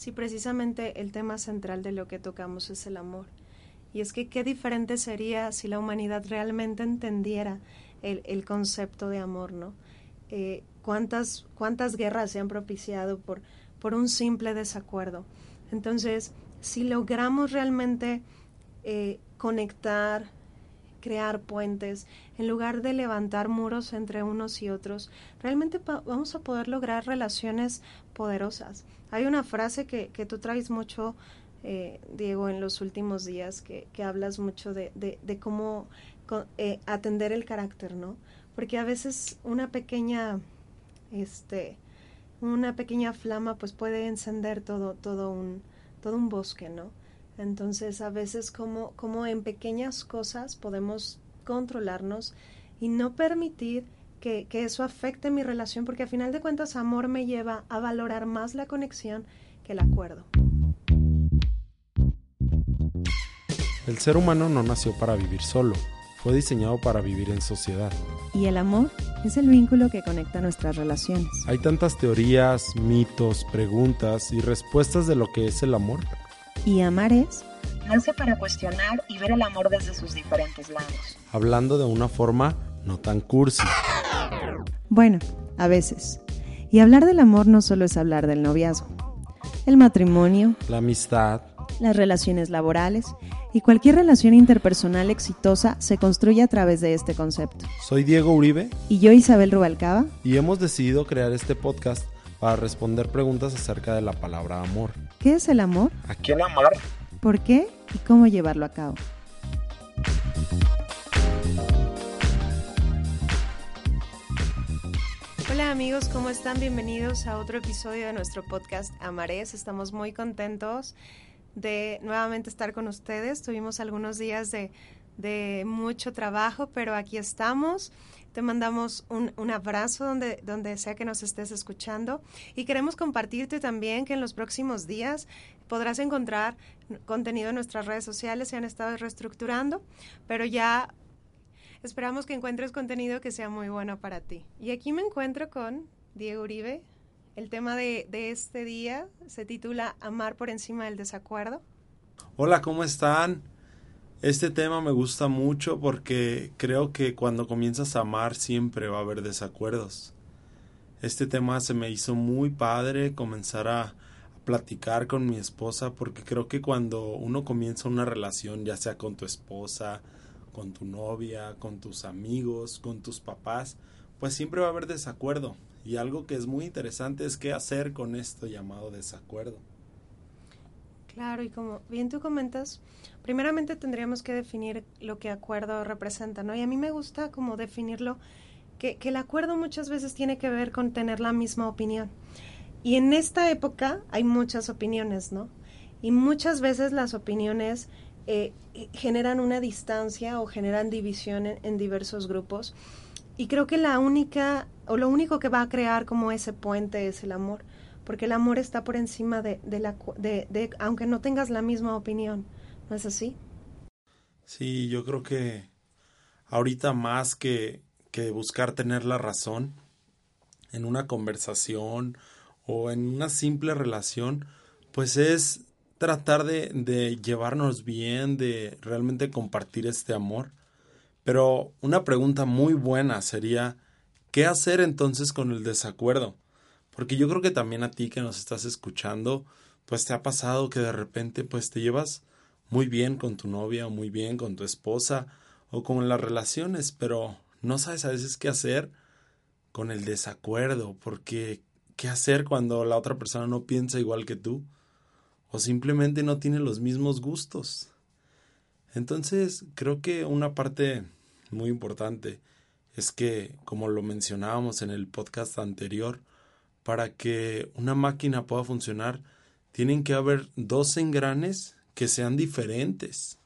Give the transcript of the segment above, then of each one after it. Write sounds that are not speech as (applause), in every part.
si precisamente el tema central de lo que tocamos es el amor. Y es que qué diferente sería si la humanidad realmente entendiera el, el concepto de amor, ¿no? Eh, ¿cuántas, ¿Cuántas guerras se han propiciado por, por un simple desacuerdo? Entonces, si logramos realmente eh, conectar, crear puentes, en lugar de levantar muros entre unos y otros, realmente vamos a poder lograr relaciones poderosas. Hay una frase que, que tú traes mucho, eh, Diego, en los últimos días, que, que hablas mucho de, de, cómo eh, atender el carácter, ¿no? Porque a veces una pequeña, este, una pequeña flama, pues puede encender todo, todo un, todo un bosque, ¿no? Entonces, a veces como, como en pequeñas cosas podemos controlarnos y no permitir que, que, eso afecte mi relación, porque a final de cuentas amor me lleva a valorar más la conexión que el acuerdo. El ser humano no nació para vivir solo, fue diseñado para vivir en sociedad. Y el amor es el vínculo que conecta nuestras relaciones. Hay tantas teorías, mitos, preguntas y respuestas de lo que es el amor. Y amar es nace para cuestionar y ver el amor desde sus diferentes lados. Hablando de una forma no tan cursi. Bueno, a veces. Y hablar del amor no solo es hablar del noviazgo. El matrimonio, la amistad, las relaciones laborales y cualquier relación interpersonal exitosa se construye a través de este concepto. Soy Diego Uribe. Y yo Isabel Rubalcaba. Y hemos decidido crear este podcast para responder preguntas acerca de la palabra amor. ¿Qué es el amor? ¿A quién amar? ¿Por qué? ¿Y cómo llevarlo a cabo? Hola amigos, ¿cómo están? Bienvenidos a otro episodio de nuestro podcast Amarés. Estamos muy contentos de nuevamente estar con ustedes. Tuvimos algunos días de, de mucho trabajo, pero aquí estamos. Te mandamos un, un, abrazo donde, donde sea que nos estés escuchando y queremos compartirte también que en los próximos días podrás encontrar contenido en nuestras redes sociales, se han estado reestructurando, pero ya esperamos que encuentres contenido que sea muy bueno para ti. Y aquí me encuentro con Diego Uribe. El tema de, de este día se titula Amar por encima del desacuerdo. Hola, ¿cómo están? Este tema me gusta mucho porque creo que cuando comienzas a amar siempre va a haber desacuerdos. Este tema se me hizo muy padre comenzar a, platicar con mi esposa porque creo que cuando uno comienza una relación, ya sea con tu esposa, con tu novia, con tus amigos, con tus papás, pues siempre va a haber desacuerdo. Y algo que es muy interesante es qué hacer con esto llamado desacuerdo. Claro, y como bien tú comentas, primeramente tendríamos que definir lo que acuerdo representa, ¿no? Y a mí me gusta como definirlo, que, que el acuerdo muchas veces tiene que ver con tener la misma opinión. Y en esta época hay muchas opiniones, ¿no? Y muchas veces las opiniones eh, generan una distancia o generan división en, en, diversos grupos. Y creo que la única, o lo único que va a crear como ese puente es el amor porque el amor está por encima de, de la, de, de, aunque no tengas la misma opinión, ¿no es así? Sí, yo creo que ahorita más que, que buscar tener la razón en una conversación o en una simple relación, pues es tratar de, de llevarnos bien, de realmente compartir este amor. Pero una pregunta muy buena sería, ¿qué hacer entonces con el desacuerdo? Porque yo creo que también a ti que nos estás escuchando, pues te ha pasado que de repente pues te llevas muy bien con tu novia o muy bien con tu esposa o con las relaciones, pero no sabes a veces qué hacer con el desacuerdo, porque qué hacer cuando la otra persona no piensa igual que tú o simplemente no tiene los mismos gustos. Entonces, creo que una parte muy importante es que, como lo mencionábamos en el podcast anterior, para que una máquina pueda funcionar, tienen que haber dos engranes que sean diferentes.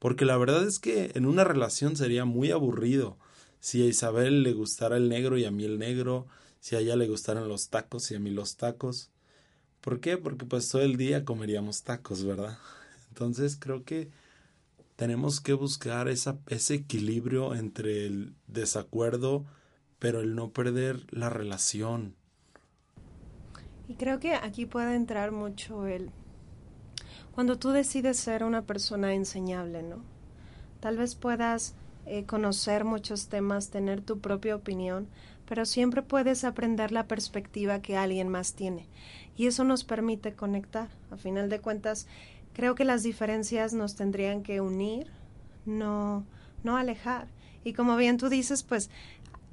Porque la verdad es que en una relación sería muy aburrido si a Isabel le gustara el negro y a mí el negro, si a ella le gustaran los tacos y a mí los tacos. ¿Por qué? Porque pues todo el día comeríamos tacos, ¿verdad? (laughs) Entonces creo que tenemos que buscar ese equilibrio entre el desacuerdo, pero el no perder la relación Y creo que aquí puede entrar mucho el... Cuando tú decides ser una persona enseñable, ¿no? Tal vez puedas eh, conocer muchos temas, tener tu propia opinión, pero siempre puedes aprender la perspectiva que alguien más tiene. Y eso nos permite conectar. A final de cuentas, creo que las diferencias nos tendrían que unir, no, no alejar. Y como bien tú dices, pues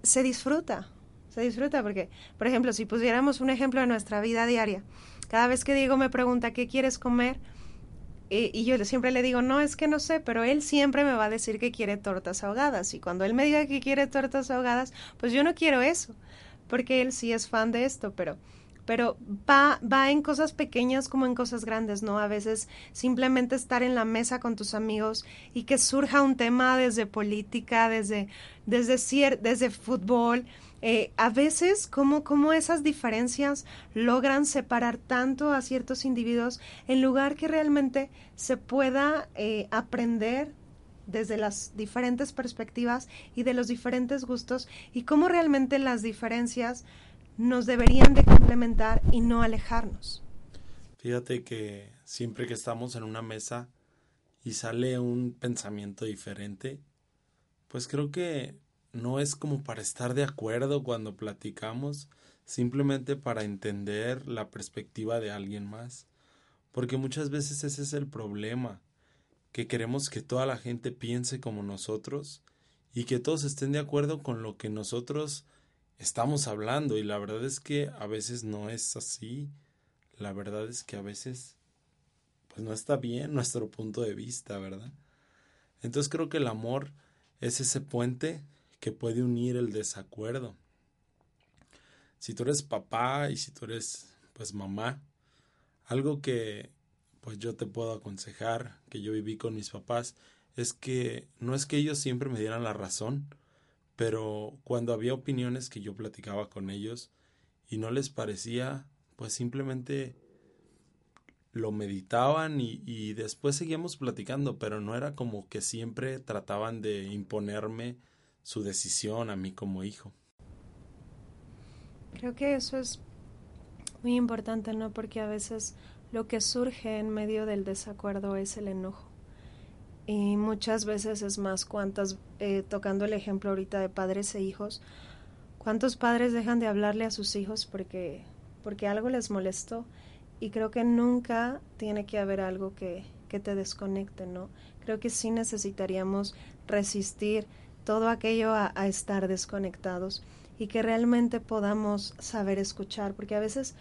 se disfruta, se disfruta porque, por ejemplo, si pusiéramos un ejemplo de nuestra vida diaria, cada vez que Diego me pregunta qué quieres comer, y yo siempre le digo, no, es que no sé, pero él siempre me va a decir que quiere tortas ahogadas. Y cuando él me diga que quiere tortas ahogadas, pues yo no quiero eso, porque él sí es fan de esto, pero pero va, va en cosas pequeñas como en cosas grandes, ¿no? A veces simplemente estar en la mesa con tus amigos y que surja un tema desde política, desde, desde, desde fútbol, eh, a veces cómo, cómo esas diferencias logran separar tanto a ciertos individuos en lugar que realmente se pueda eh, aprender desde las diferentes perspectivas y de los diferentes gustos y cómo realmente las diferencias nos deberían de complementar y no alejarnos. Fíjate que siempre que estamos en una mesa y sale un pensamiento diferente, pues creo que no es como para estar de acuerdo cuando platicamos, simplemente para entender la perspectiva de alguien más. Porque muchas veces ese es el problema, que queremos que toda la gente piense como nosotros y que todos estén de acuerdo con lo que nosotros estamos hablando y la verdad es que a veces no es así. La verdad es que a veces pues no está bien nuestro punto de vista, ¿verdad? Entonces creo que el amor es ese puente que puede unir el desacuerdo. Si tú eres papá y si tú eres pues mamá, algo que pues yo te puedo aconsejar, que yo viví con mis papás, es que no es que ellos siempre me dieran la razón, pero cuando había opiniones que yo platicaba con ellos y no les parecía, pues simplemente lo meditaban y, y, después seguíamos platicando, pero no era como que siempre trataban de imponerme su decisión a mí como hijo. Creo que eso es muy importante, ¿no? Porque a veces lo que surge en medio del desacuerdo es el enojo. Y muchas veces es más cuántas, eh, tocando el ejemplo ahorita de padres e hijos, cuántos padres dejan de hablarle a sus hijos porque, porque algo les molestó. Y creo que nunca tiene que haber algo que, que te desconecte, ¿no? Creo que sí necesitaríamos resistir todo aquello a, a estar desconectados y que realmente podamos saber escuchar, porque a veces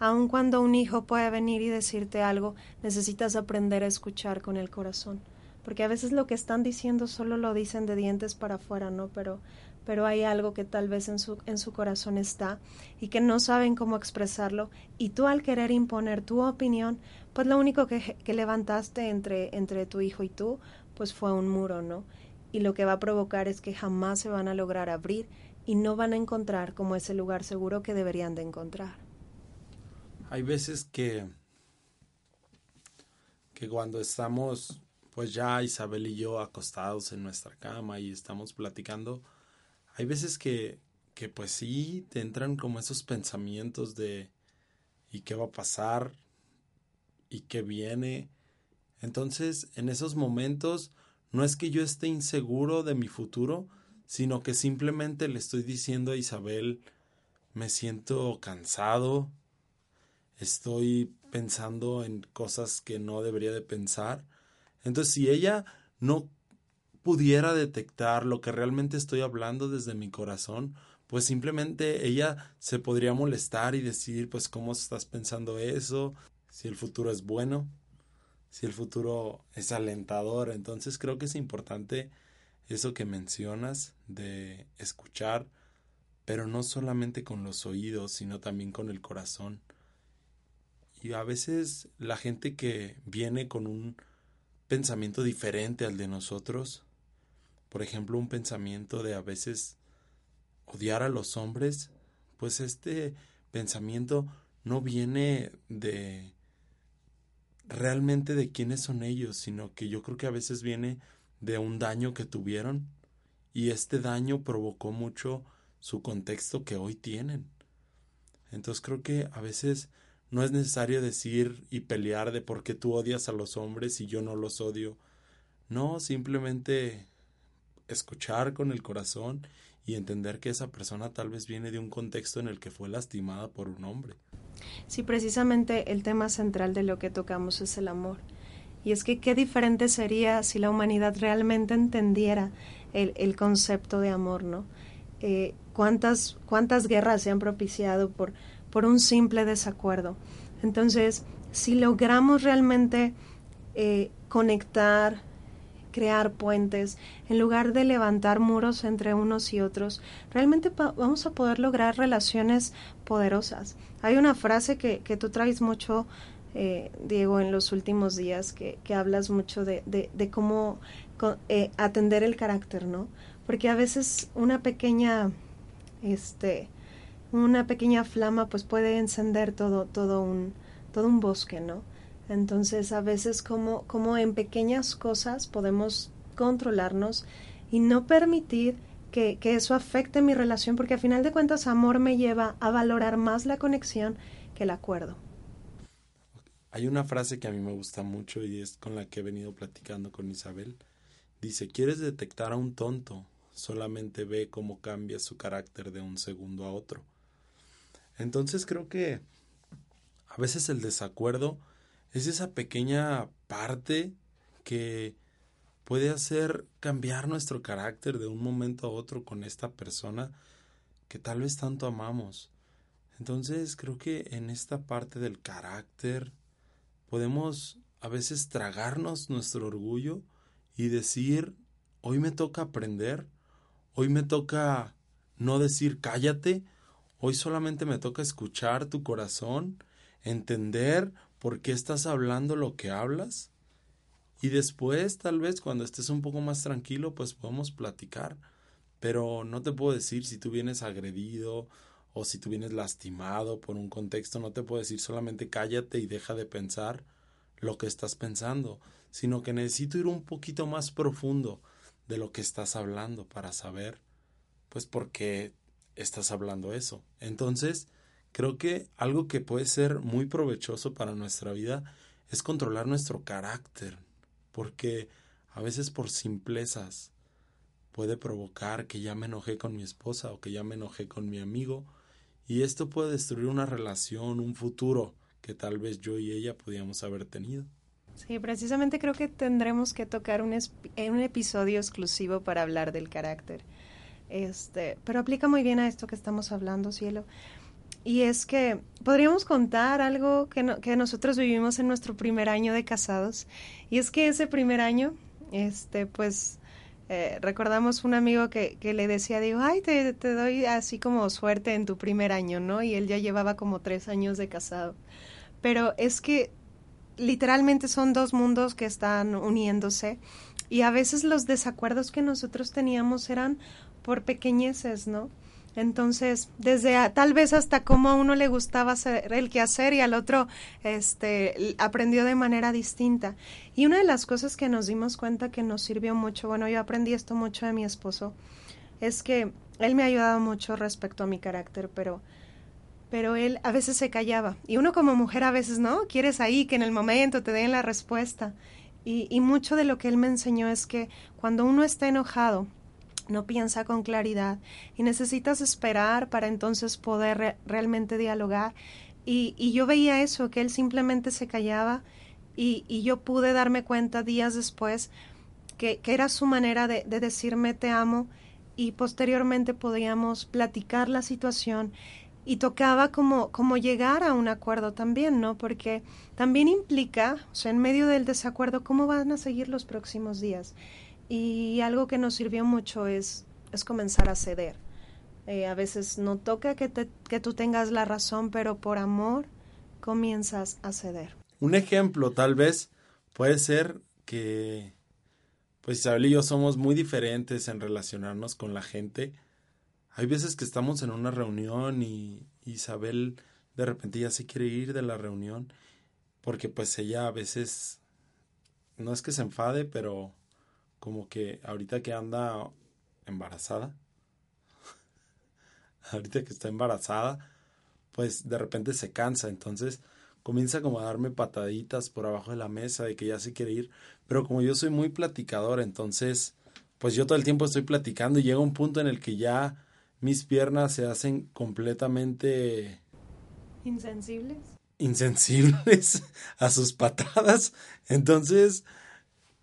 aun cuando un hijo puede venir y decirte algo, necesitas aprender a escuchar con el corazón porque a veces lo que están diciendo solo lo dicen de dientes para afuera, ¿no? Pero, pero hay algo que tal vez en su, en su corazón está y que no saben cómo expresarlo y tú al querer imponer tu opinión, pues lo único que, que levantaste entre, entre tu hijo y tú, pues fue un muro, ¿no? Y lo que va a provocar es que jamás se van a lograr abrir y no van a encontrar como ese lugar seguro que deberían de encontrar. Hay veces que que cuando estamos pues ya Isabel y yo acostados en nuestra cama y estamos platicando, hay veces que, que pues sí, te entran como esos pensamientos de ¿y qué va a pasar? ¿y qué viene? Entonces, en esos momentos, no es que yo esté inseguro de mi futuro, sino que simplemente le estoy diciendo a Isabel, me siento cansado, estoy pensando en cosas que no debería de pensar, entonces, si ella no pudiera detectar lo que realmente estoy hablando desde mi corazón, pues simplemente ella se podría molestar y decir, pues, ¿cómo estás pensando eso? Si el futuro es bueno, si el futuro es alentador. Entonces, creo que es importante eso que mencionas de escuchar, pero no solamente con los oídos, sino también con el corazón. Y a veces la gente que viene con un pensamiento diferente al de nosotros. Por ejemplo, un pensamiento de a veces odiar a los hombres, pues este pensamiento no viene de realmente de quiénes son ellos, sino que yo creo que a veces viene de un daño que tuvieron y este daño provocó mucho su contexto que hoy tienen. Entonces creo que a veces no es necesario decir y pelear de por qué tú odias a los hombres y yo no los odio. No, simplemente escuchar con el corazón y entender que esa persona tal vez viene de un contexto en el que fue lastimada por un hombre. Sí, precisamente el tema central de lo que tocamos es el amor. Y es que qué diferente sería si la humanidad realmente entendiera el, el concepto de amor, ¿no? Eh, cuántas, cuántas guerras se han propiciado por, por un simple desacuerdo. Entonces, si logramos realmente eh, conectar, crear puentes, en lugar de levantar muros entre unos y otros, realmente vamos a poder lograr relaciones poderosas. Hay una frase que, que tú traes mucho, eh, Diego, en los últimos días, que, que hablas mucho de, de, cómo eh, atender el carácter, ¿no? Porque a veces una pequeña, este, una pequeña flama pues puede encender todo, todo un, todo un bosque, ¿no? Entonces, a veces como, como en pequeñas cosas podemos controlarnos y no permitir que, que, eso afecte mi relación, porque a final de cuentas amor me lleva a valorar más la conexión que el acuerdo. Hay una frase que a mí me gusta mucho y es con la que he venido platicando con Isabel. Dice, ¿quieres detectar a un tonto? Solamente ve cómo cambia su carácter de un segundo a otro. Entonces creo que a veces el desacuerdo es esa pequeña parte que puede hacer cambiar nuestro carácter de un momento a otro con esta persona que tal vez tanto amamos. Entonces creo que en esta parte del carácter podemos a veces tragarnos nuestro orgullo y decir, hoy me toca aprender, hoy me toca no decir cállate, hoy solamente me toca escuchar tu corazón, entender por qué estás hablando lo que hablas. Y después, tal vez, cuando estés un poco más tranquilo, pues podemos platicar. Pero no te puedo decir si tú vienes agredido o si tú vienes lastimado por un contexto, no te puedo decir solamente cállate y deja de pensar lo que estás pensando, sino que necesito ir un poquito más profundo de lo que estás hablando para saber, pues, por qué estás hablando eso. Entonces, Creo que algo que puede ser muy provechoso para nuestra vida es controlar nuestro carácter, porque a veces por simplezas puede provocar que ya me enojé con mi esposa o que ya me enojé con mi amigo, y esto puede destruir una relación, un futuro que tal vez yo y ella podíamos haber tenido. Sí, precisamente creo que tendremos que tocar un, un episodio exclusivo para hablar del carácter. Este, pero aplica muy bien a esto que estamos hablando, cielo. Y es que podríamos contar algo que, que nosotros vivimos en nuestro primer año de casados. Y es que ese primer año, este, pues, eh, recordamos un amigo que, que le decía, digo, ay, te, te doy así como suerte en tu primer año, ¿no? Y él ya llevaba como tres años de casado. Pero es que literalmente son dos mundos que están uniéndose y a veces los desacuerdos que nosotros teníamos eran por pequeñeces, ¿no? Entonces, desde tal vez hasta cómo a uno le gustaba hacer el quehacer y al otro este, aprendió de manera distinta. Y una de las cosas que nos dimos cuenta que nos sirvió mucho, bueno, yo aprendí esto mucho de mi esposo, es que él me ha ayudado mucho respecto a mi carácter, pero pero él a veces se callaba. Y uno como mujer a veces, ¿no? Quieres ahí que en el momento te den la respuesta. Y, y mucho de lo que él me enseñó es que cuando uno está enojado, no piensa con claridad y necesitas esperar para entonces poder realmente dialogar. Y, y, yo veía eso, que él simplemente se callaba y, y yo pude darme cuenta días después que, que era su manera de, de, decirme te amo y posteriormente podíamos platicar la situación y tocaba como, como llegar a un acuerdo también, ¿no? Porque también implica, o sea, en medio del desacuerdo, cómo van a seguir los próximos días. Y algo que nos sirvió mucho es, es comenzar a ceder. Eh, a veces no toca que, te, que tú tengas la razón, pero por amor comienzas a ceder. Un ejemplo tal vez puede ser que pues Isabel y yo somos muy diferentes en relacionarnos con la gente. Hay veces que estamos en una reunión y Isabel de repente ya se quiere ir de la reunión porque pues ella a veces no es que se enfade, pero como que ahorita que anda embarazada, (laughs) ahorita que está embarazada, pues de repente se cansa, entonces comienza como a darme pataditas por abajo de la mesa de que ya se quiere ir, pero como yo soy muy platicador, entonces pues yo todo el tiempo estoy platicando y llega un punto en el que ya mis piernas se hacen completamente insensibles insensibles (laughs) a sus patadas. Entonces,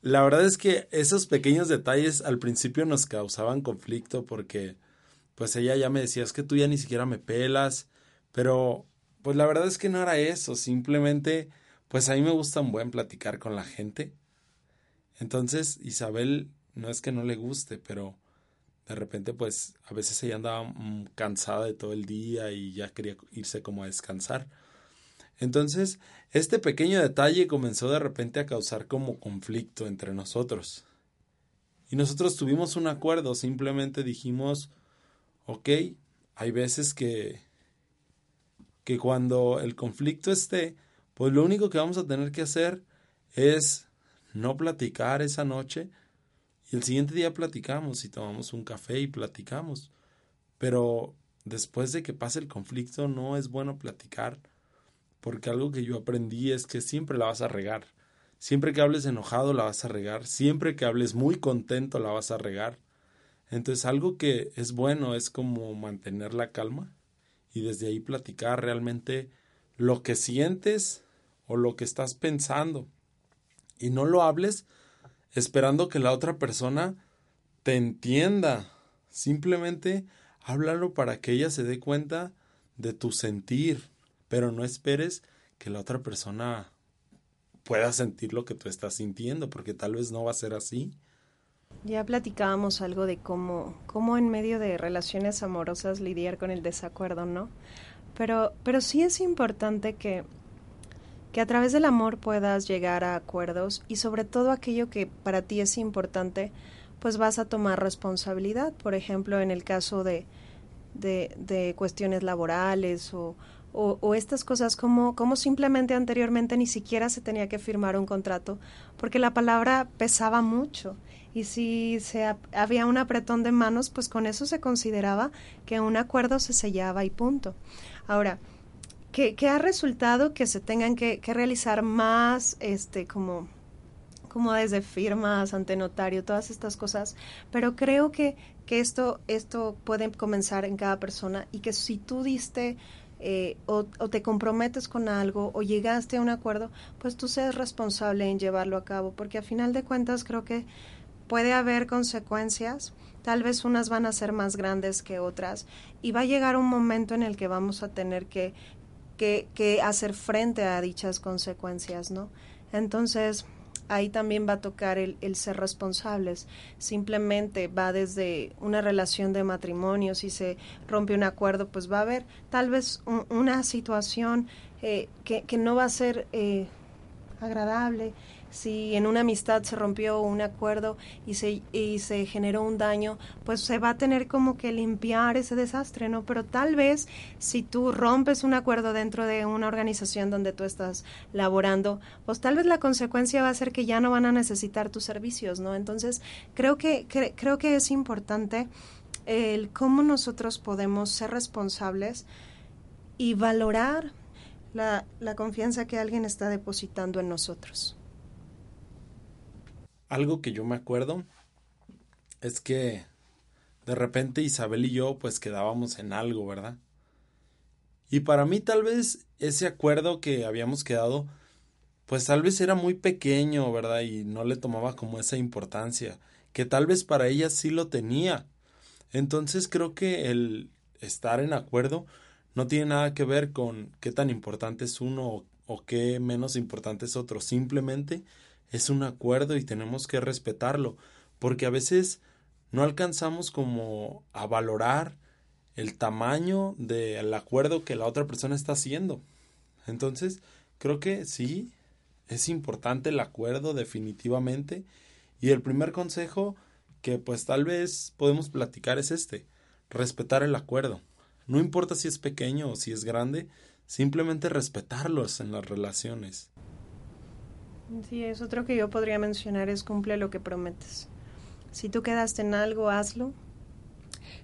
la verdad es que esos pequeños detalles al principio nos causaban conflicto porque pues ella ya me decía, es que tú ya ni siquiera me pelas, pero pues la verdad es que no era eso, simplemente pues a mí me gusta un buen platicar con la gente. Entonces, Isabel no es que no le guste, pero de repente pues a veces ella andaba mm, cansada de todo el día y ya quería irse como a descansar. Entonces, este pequeño detalle comenzó de repente a causar como conflicto entre nosotros. Y nosotros tuvimos un acuerdo, simplemente dijimos, ok, hay veces que, que cuando el conflicto esté, pues lo único que vamos a tener que hacer es no platicar esa noche y el siguiente día platicamos y tomamos un café y platicamos. Pero después de que pase el conflicto no es bueno platicar porque algo que yo aprendí es que siempre la vas a regar. Siempre que hables enojado la vas a regar, siempre que hables muy contento la vas a regar. Entonces algo que es bueno es como mantener la calma y desde ahí platicar realmente lo que sientes o lo que estás pensando. Y no lo hables esperando que la otra persona te entienda. Simplemente háblalo para que ella se dé cuenta de tu sentir, pero no esperes que la otra persona pueda sentir lo que tú estás sintiendo, porque tal vez no va a ser así. Ya platicábamos algo de cómo, cómo en medio de relaciones amorosas lidiar con el desacuerdo, ¿no? Pero, pero sí es importante que, que a través del amor puedas llegar a acuerdos y sobre todo aquello que para ti es importante, pues vas a tomar responsabilidad. Por ejemplo, en el caso de, de, de cuestiones laborales o, o, estas cosas como, como simplemente anteriormente ni siquiera se tenía que firmar un contrato porque la palabra pesaba mucho y si se, había un apretón de manos pues con eso se consideraba que un acuerdo se sellaba y punto. Ahora, ¿qué, ha resultado que se tengan que, que realizar más este como como desde firmas ante notario, todas estas cosas, pero creo que, que esto, esto puede comenzar en cada persona y que si tú diste eh, o, te comprometes con algo o llegaste a un acuerdo, pues tú seas responsable en llevarlo a cabo, porque a final de cuentas creo que puede haber consecuencias, tal vez unas van a ser más grandes que otras, y va a llegar un momento en el que vamos a tener que, que, que hacer frente a dichas consecuencias, ¿no? Entonces, ahí también va a tocar el, ser responsables. Simplemente va desde una relación de matrimonio, si se rompe un acuerdo, pues va a haber tal vez una situación eh, que, que, no va a ser eh, agradable, si en una amistad se rompió un acuerdo y se, y se generó un daño, pues se va a tener como que limpiar ese desastre, ¿no? Pero tal vez si tú rompes un acuerdo dentro de una organización donde tú estás laborando, pues tal vez la consecuencia va a ser que ya no van a necesitar tus servicios, ¿no? Entonces, creo que, creo que es importante el cómo nosotros podemos ser responsables y valorar la, la confianza que alguien está depositando en nosotros. Algo que yo me acuerdo es que de repente Isabel y yo pues quedábamos en algo, ¿verdad? Y para mí tal vez ese acuerdo que habíamos quedado pues tal vez era muy pequeño, ¿verdad? Y no le tomaba como esa importancia, que tal vez para ella sí lo tenía. Entonces creo que el estar en acuerdo no tiene nada que ver con qué tan importante es uno o, o qué menos importante es otro. Simplemente es un acuerdo y tenemos que respetarlo, porque a veces no alcanzamos como a valorar el tamaño del acuerdo que la otra persona está haciendo. Entonces, creo que sí, es importante el acuerdo definitivamente. Y el primer consejo que pues tal vez podemos platicar es este, respetar el acuerdo. No importa si es pequeño o si es grande, simplemente respetarlos en las relaciones. Sí, es otro que yo podría mencionar, es cumple lo que prometes. Si tú quedaste en algo, hazlo.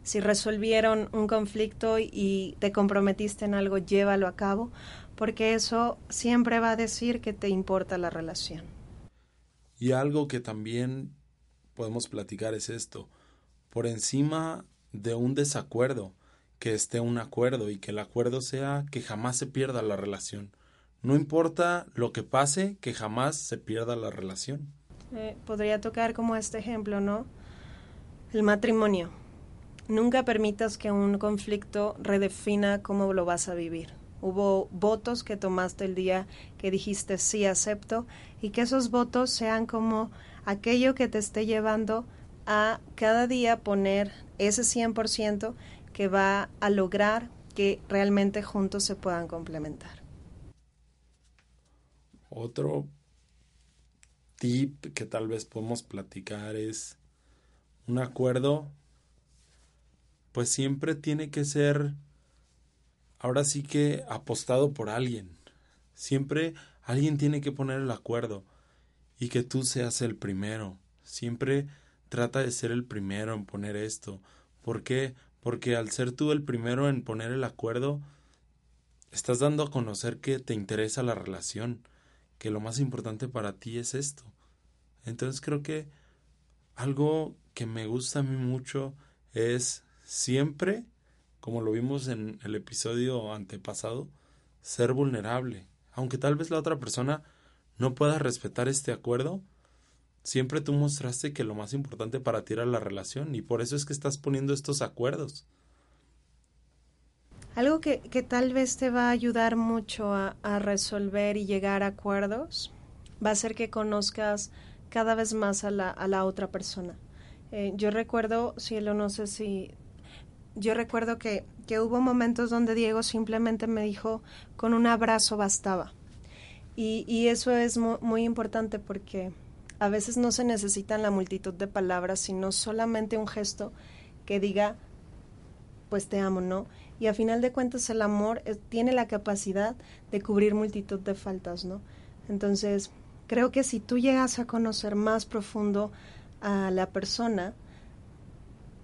si resolvieron un conflicto y te comprometiste en algo, llévalo a cabo, porque eso siempre va a decir que te importa la relación. Y algo que también podemos platicar es esto, por encima de un desacuerdo, que esté un acuerdo y que el acuerdo sea que jamás se pierda la relación. No importa lo que pase, que jamás se pierda la relación. Eh, podría tocar como este ejemplo, ¿no? El matrimonio. Nunca permitas que un conflicto redefina cómo lo vas a vivir. Hubo votos que tomaste el día que dijiste sí acepto y que esos votos sean como aquello que te esté llevando a cada día poner ese 100% que va a lograr que realmente juntos se puedan complementar. Otro tip que tal vez podemos platicar es un acuerdo, pues siempre tiene que ser, ahora sí que apostado por alguien. Siempre alguien tiene que poner el acuerdo y que tú seas el primero. Siempre trata de ser el primero en poner esto. ¿Por qué? Porque al ser tú el primero en poner el acuerdo, estás dando a conocer que te interesa la relación, que lo más importante para ti es esto. Entonces creo que algo que me gusta a mí mucho es siempre, como lo vimos en el episodio antepasado, ser vulnerable. Aunque tal vez la otra persona no pueda respetar este acuerdo, Siempre tú mostraste que lo más importante para ti era la relación y por eso es que estás poniendo estos acuerdos. Algo que, que tal vez te va a ayudar mucho a, a, resolver y llegar a acuerdos va a ser que conozcas cada vez más a la, a la otra persona. Eh, yo recuerdo, cielo, no sé si... Yo recuerdo que, que hubo momentos donde Diego simplemente me dijo, con un abrazo bastaba. Y, y eso es muy, muy importante porque a veces no se necesitan la multitud de palabras, sino solamente un gesto que diga, pues te amo, ¿no? Y a final de cuentas el amor tiene la capacidad de cubrir multitud de faltas, ¿no? Entonces, creo que si tú llegas a conocer más profundo a la persona,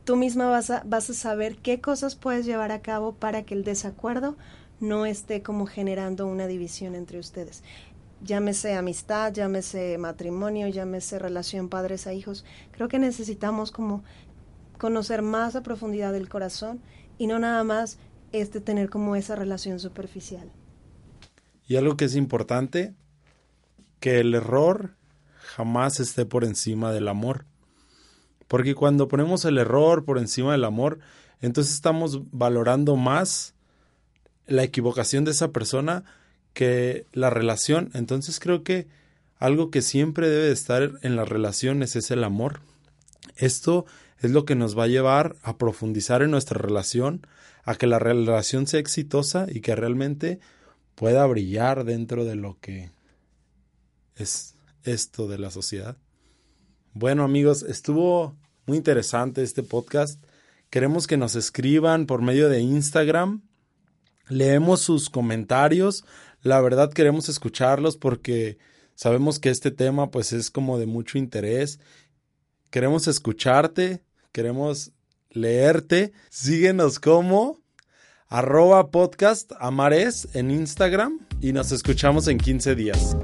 tú misma vas a, vas a saber qué cosas puedes llevar a cabo para que el desacuerdo no esté como generando una división entre ustedes llámese amistad, llámese matrimonio, llámese relación padres a hijos. Creo que necesitamos como conocer más a profundidad del corazón y no nada más este tener como esa relación superficial. Y algo que es importante, que el error jamás esté por encima del amor. Porque cuando ponemos el error por encima del amor, entonces estamos valorando más la equivocación de esa persona que la relación. Entonces creo que algo que siempre debe de estar en las relaciones es el amor. Esto es lo que nos va a llevar a profundizar en nuestra relación, a que la relación sea exitosa y que realmente pueda brillar dentro de lo que es esto de la sociedad. Bueno amigos, estuvo muy interesante este podcast. Queremos que nos escriban por medio de Instagram. Leemos sus comentarios, la verdad queremos escucharlos porque sabemos que este tema pues es como de mucho interés. Queremos escucharte, queremos leerte. Síguenos como arroba podcast amares en Instagram y nos escuchamos en 15 días.